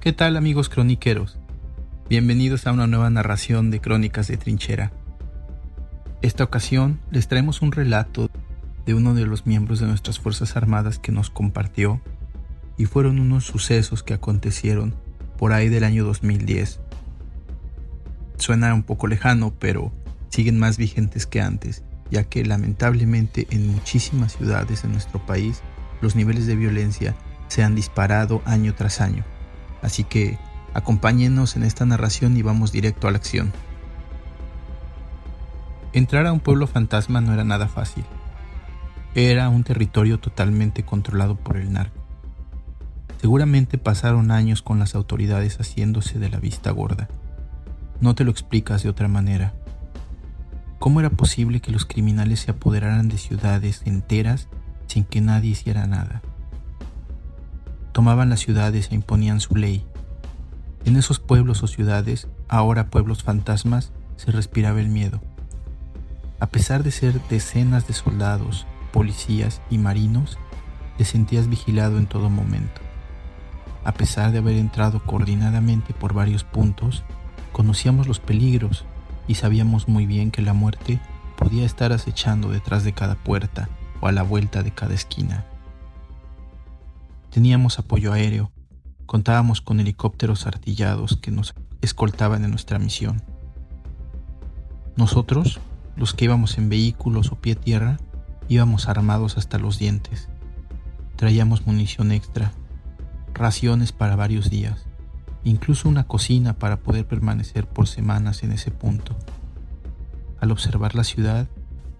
¿Qué tal amigos croniqueros? Bienvenidos a una nueva narración de Crónicas de Trinchera. Esta ocasión les traemos un relato de uno de los miembros de nuestras Fuerzas Armadas que nos compartió y fueron unos sucesos que acontecieron por ahí del año 2010. Suena un poco lejano, pero siguen más vigentes que antes, ya que lamentablemente en muchísimas ciudades de nuestro país los niveles de violencia se han disparado año tras año. Así que acompáñenos en esta narración y vamos directo a la acción. Entrar a un pueblo fantasma no era nada fácil. Era un territorio totalmente controlado por el narco. Seguramente pasaron años con las autoridades haciéndose de la vista gorda. No te lo explicas de otra manera. ¿Cómo era posible que los criminales se apoderaran de ciudades enteras sin que nadie hiciera nada? Tomaban las ciudades e imponían su ley. En esos pueblos o ciudades, ahora pueblos fantasmas, se respiraba el miedo. A pesar de ser decenas de soldados, policías y marinos, te sentías vigilado en todo momento. A pesar de haber entrado coordinadamente por varios puntos, conocíamos los peligros y sabíamos muy bien que la muerte podía estar acechando detrás de cada puerta o a la vuelta de cada esquina. Teníamos apoyo aéreo, contábamos con helicópteros artillados que nos escoltaban en nuestra misión. Nosotros, los que íbamos en vehículos o pie tierra, íbamos armados hasta los dientes. Traíamos munición extra, raciones para varios días, incluso una cocina para poder permanecer por semanas en ese punto. Al observar la ciudad,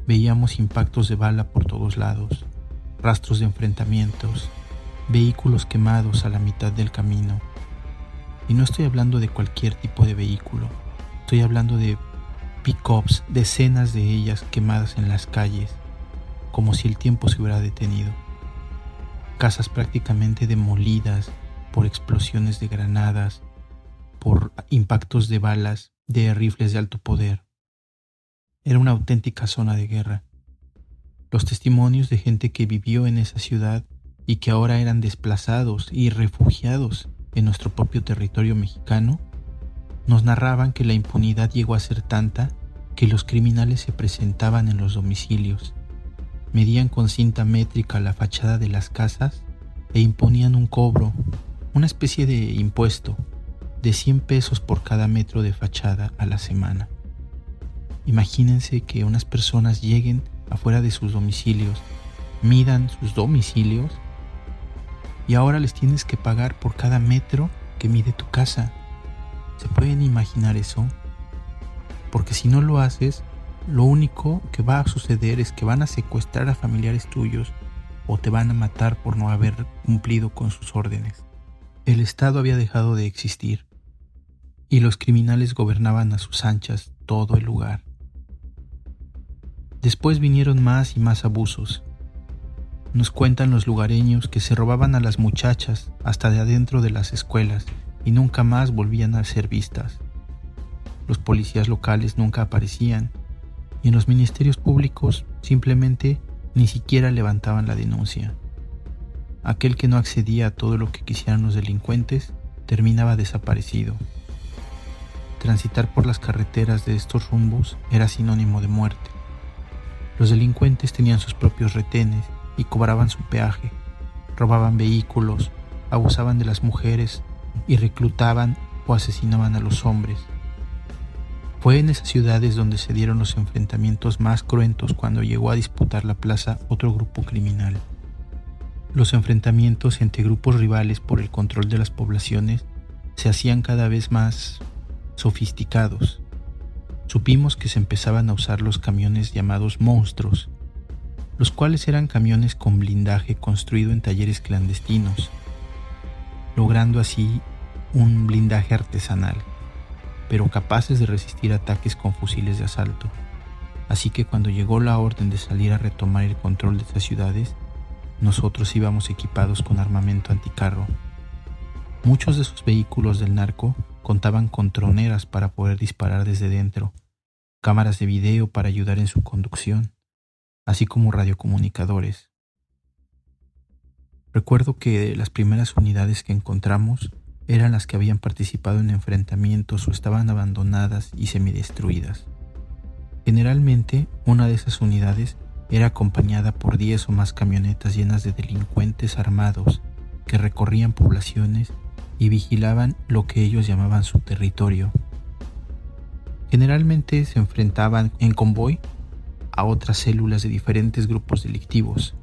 veíamos impactos de bala por todos lados, rastros de enfrentamientos, vehículos quemados a la mitad del camino. Y no estoy hablando de cualquier tipo de vehículo, estoy hablando de pickups, decenas de ellas quemadas en las calles, como si el tiempo se hubiera detenido. Casas prácticamente demolidas por explosiones de granadas, por impactos de balas de rifles de alto poder. Era una auténtica zona de guerra. Los testimonios de gente que vivió en esa ciudad y que ahora eran desplazados y refugiados en nuestro propio territorio mexicano, nos narraban que la impunidad llegó a ser tanta que los criminales se presentaban en los domicilios, medían con cinta métrica la fachada de las casas e imponían un cobro, una especie de impuesto, de 100 pesos por cada metro de fachada a la semana. Imagínense que unas personas lleguen afuera de sus domicilios, midan sus domicilios y ahora les tienes que pagar por cada metro que mide tu casa. ¿Se pueden imaginar eso? Porque si no lo haces, lo único que va a suceder es que van a secuestrar a familiares tuyos o te van a matar por no haber cumplido con sus órdenes. El Estado había dejado de existir y los criminales gobernaban a sus anchas todo el lugar. Después vinieron más y más abusos, nos cuentan los lugareños que se robaban a las muchachas hasta de adentro de las escuelas y nunca más volvían a ser vistas. Los policías locales nunca aparecían y en los ministerios públicos simplemente ni siquiera levantaban la denuncia. Aquel que no accedía a todo lo que quisieran los delincuentes terminaba desaparecido. Transitar por las carreteras de estos rumbos era sinónimo de muerte. Los delincuentes tenían sus propios retenes y cobraban su peaje, robaban vehículos, abusaban de las mujeres y reclutaban o asesinaban a los hombres. Fue en esas ciudades donde se dieron los enfrentamientos más cruentos cuando llegó a disputar la plaza otro grupo criminal. Los enfrentamientos entre grupos rivales por el control de las poblaciones se hacían cada vez más sofisticados. Supimos que se empezaban a usar los camiones llamados monstruos, los cuales eran camiones con blindaje construido en talleres clandestinos, logrando así un blindaje artesanal, pero capaces de resistir ataques con fusiles de asalto. Así que cuando llegó la orden de salir a retomar el control de estas ciudades, nosotros íbamos equipados con armamento anticarro. Muchos de esos vehículos del narco contaban con troneras para poder disparar desde dentro, cámaras de video para ayudar en su conducción, así como radiocomunicadores. Recuerdo que las primeras unidades que encontramos eran las que habían participado en enfrentamientos o estaban abandonadas y semidestruidas. Generalmente, una de esas unidades era acompañada por 10 o más camionetas llenas de delincuentes armados que recorrían poblaciones y vigilaban lo que ellos llamaban su territorio. Generalmente se enfrentaban en convoy a otras células de diferentes grupos delictivos.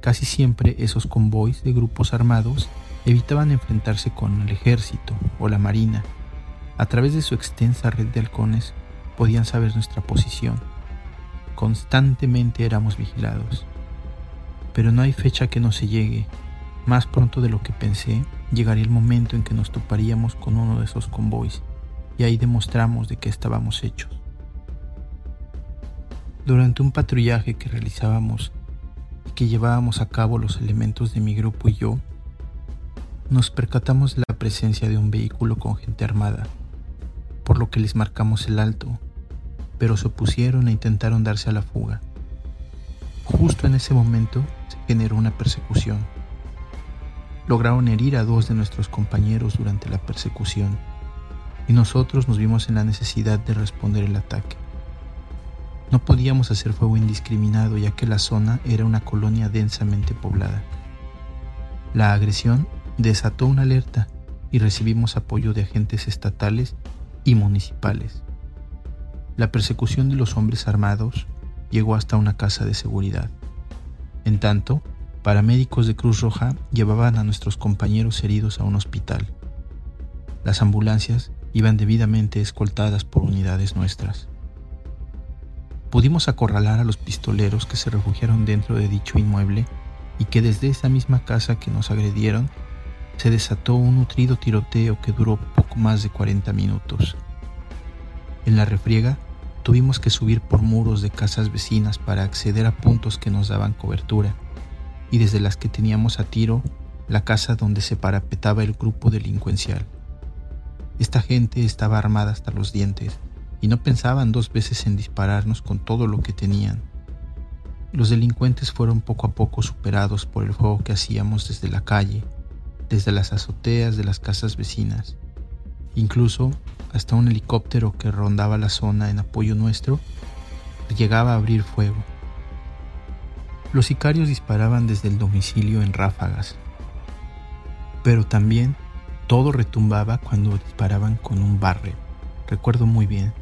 Casi siempre esos convoys de grupos armados evitaban enfrentarse con el ejército o la marina. A través de su extensa red de halcones podían saber nuestra posición. Constantemente éramos vigilados. Pero no hay fecha que no se llegue. Más pronto de lo que pensé, llegaría el momento en que nos toparíamos con uno de esos convoys y ahí demostramos de qué estábamos hechos. Durante un patrullaje que realizábamos y que llevábamos a cabo los elementos de mi grupo y yo, nos percatamos de la presencia de un vehículo con gente armada, por lo que les marcamos el alto, pero se opusieron e intentaron darse a la fuga. Justo en ese momento se generó una persecución. Lograron herir a dos de nuestros compañeros durante la persecución y nosotros nos vimos en la necesidad de responder el ataque. No podíamos hacer fuego indiscriminado ya que la zona era una colonia densamente poblada. La agresión desató una alerta y recibimos apoyo de agentes estatales y municipales. La persecución de los hombres armados llegó hasta una casa de seguridad. En tanto, paramédicos de Cruz Roja llevaban a nuestros compañeros heridos a un hospital. Las ambulancias iban debidamente escoltadas por unidades nuestras. Pudimos acorralar a los pistoleros que se refugiaron dentro de dicho inmueble y que desde esa misma casa que nos agredieron se desató un nutrido tiroteo que duró poco más de 40 minutos. En la refriega tuvimos que subir por muros de casas vecinas para acceder a puntos que nos daban cobertura, y desde las que teníamos a tiro la casa donde se parapetaba el grupo delincuencial. Esta gente estaba armada hasta los dientes y no pensaban dos veces en dispararnos con todo lo que tenían. Los delincuentes fueron poco a poco superados por el fuego que hacíamos desde la calle desde las azoteas de las casas vecinas, incluso hasta un helicóptero que rondaba la zona en apoyo nuestro llegaba a abrir fuego. Los sicarios disparaban desde el domicilio en ráfagas, pero también todo retumbaba cuando disparaban con un Barret. Recuerdo muy bien.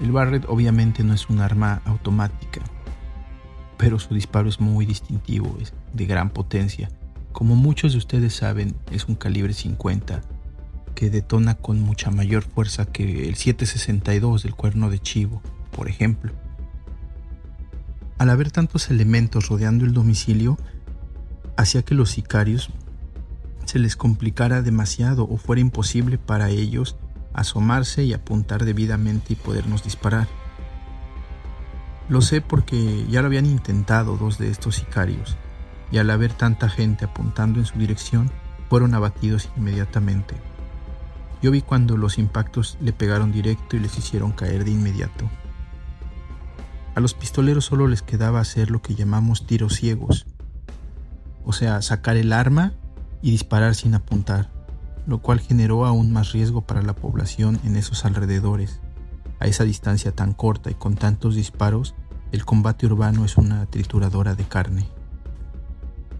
El Barret obviamente no es un arma automática, pero su disparo es muy distintivo, es de gran potencia como muchos de ustedes saben, es un calibre 50 que detona con mucha mayor fuerza que el 762 del cuerno de chivo, por ejemplo. Al haber tantos elementos rodeando el domicilio, hacía que los sicarios se les complicara demasiado o fuera imposible para ellos asomarse y apuntar debidamente y podernos disparar. Lo sé porque ya lo habían intentado dos de estos sicarios y al haber tanta gente apuntando en su dirección, fueron abatidos inmediatamente. Yo vi cuando los impactos le pegaron directo y les hicieron caer de inmediato. A los pistoleros solo les quedaba hacer lo que llamamos tiros ciegos, o sea, sacar el arma y disparar sin apuntar, lo cual generó aún más riesgo para la población en esos alrededores. A esa distancia tan corta y con tantos disparos, el combate urbano es una trituradora de carne.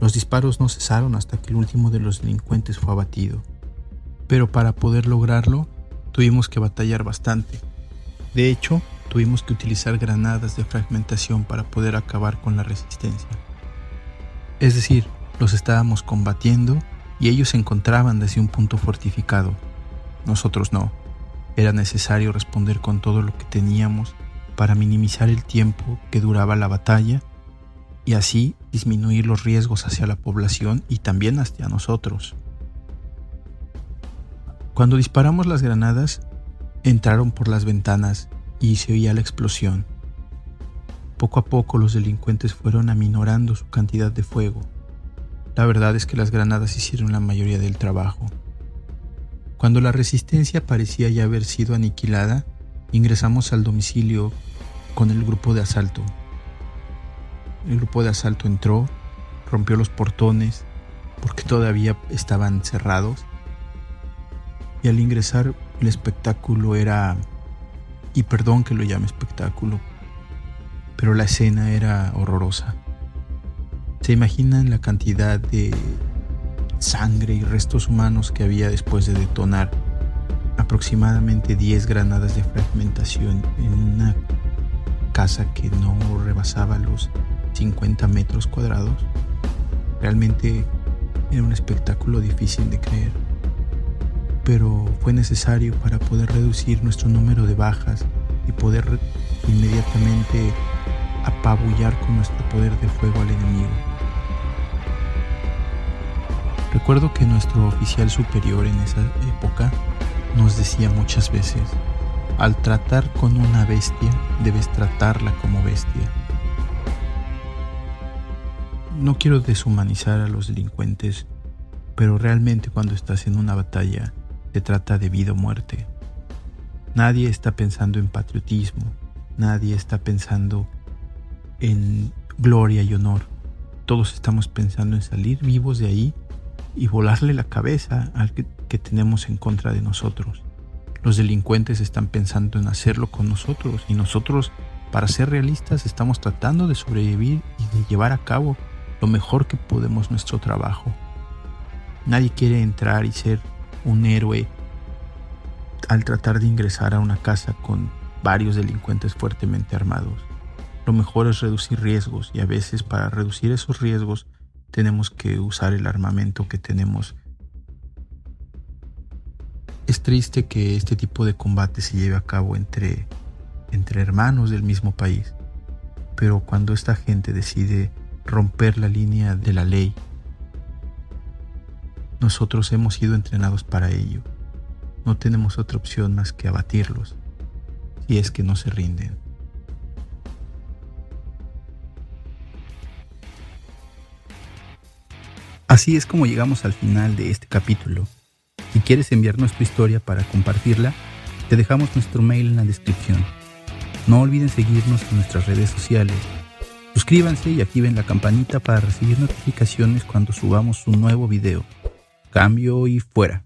Los disparos no cesaron hasta que el último de los delincuentes fue abatido. Pero para poder lograrlo, tuvimos que batallar bastante. De hecho, tuvimos que utilizar granadas de fragmentación para poder acabar con la resistencia. Es decir, los estábamos combatiendo y ellos se encontraban desde un punto fortificado. Nosotros no. Era necesario responder con todo lo que teníamos para minimizar el tiempo que duraba la batalla y así disminuir los riesgos hacia la población y también hacia nosotros. Cuando disparamos las granadas, entraron por las ventanas y se oía la explosión. Poco a poco los delincuentes fueron aminorando su cantidad de fuego. La verdad es que las granadas hicieron la mayoría del trabajo. Cuando la resistencia parecía ya haber sido aniquilada, ingresamos al domicilio con el grupo de asalto el grupo de asalto entró, rompió los portones porque todavía estaban cerrados Y al ingresar el espectáculo era, y perdón que lo llame espectáculo, pero la escena era horrorosa. ¿Se imaginan la cantidad de sangre y restos humanos que había después de detonar aproximadamente 10 granadas de fragmentación en una casa que no rebasaba los 50 metros cuadrados? Realmente era un espectáculo difícil de creer, pero fue necesario para poder reducir nuestro número de bajas y poder inmediatamente apabullar con nuestro poder de fuego al enemigo. Recuerdo que nuestro oficial superior en esa época nos decía muchas veces, al tratar con una bestia, debes tratarla como bestia. No quiero deshumanizar a los delincuentes, pero realmente cuando estás en una batalla se trata de vida o muerte. Nadie está pensando en patriotismo, nadie está pensando en gloria y honor. Todos estamos pensando en salir vivos de ahí y volarle la cabeza al que, tenemos en contra de nosotros. Los delincuentes están pensando en hacerlo con nosotros y nosotros, para ser realistas, estamos tratando de sobrevivir y de llevar a cabo lo mejor que podemos nuestro trabajo. Nadie quiere entrar y ser un héroe al tratar de ingresar a una casa con varios delincuentes fuertemente armados. Lo mejor es reducir riesgos y a veces para reducir esos riesgos tenemos que usar el armamento que tenemos. Es triste que este tipo de combate se lleve a cabo entre, entre hermanos del mismo país, pero cuando esta gente decide romper la línea de la ley, nosotros hemos sido entrenados para ello. No tenemos otra opción más que abatirlos, si es que no se rinden. Así es como llegamos al final de este capítulo. Si quieres enviarnos tu historia para compartirla, te dejamos nuestro mail en la descripción. No olviden seguirnos en nuestras redes sociales. Suscríbanse y activen la campanita para recibir notificaciones cuando subamos un nuevo video. Cambio y fuera.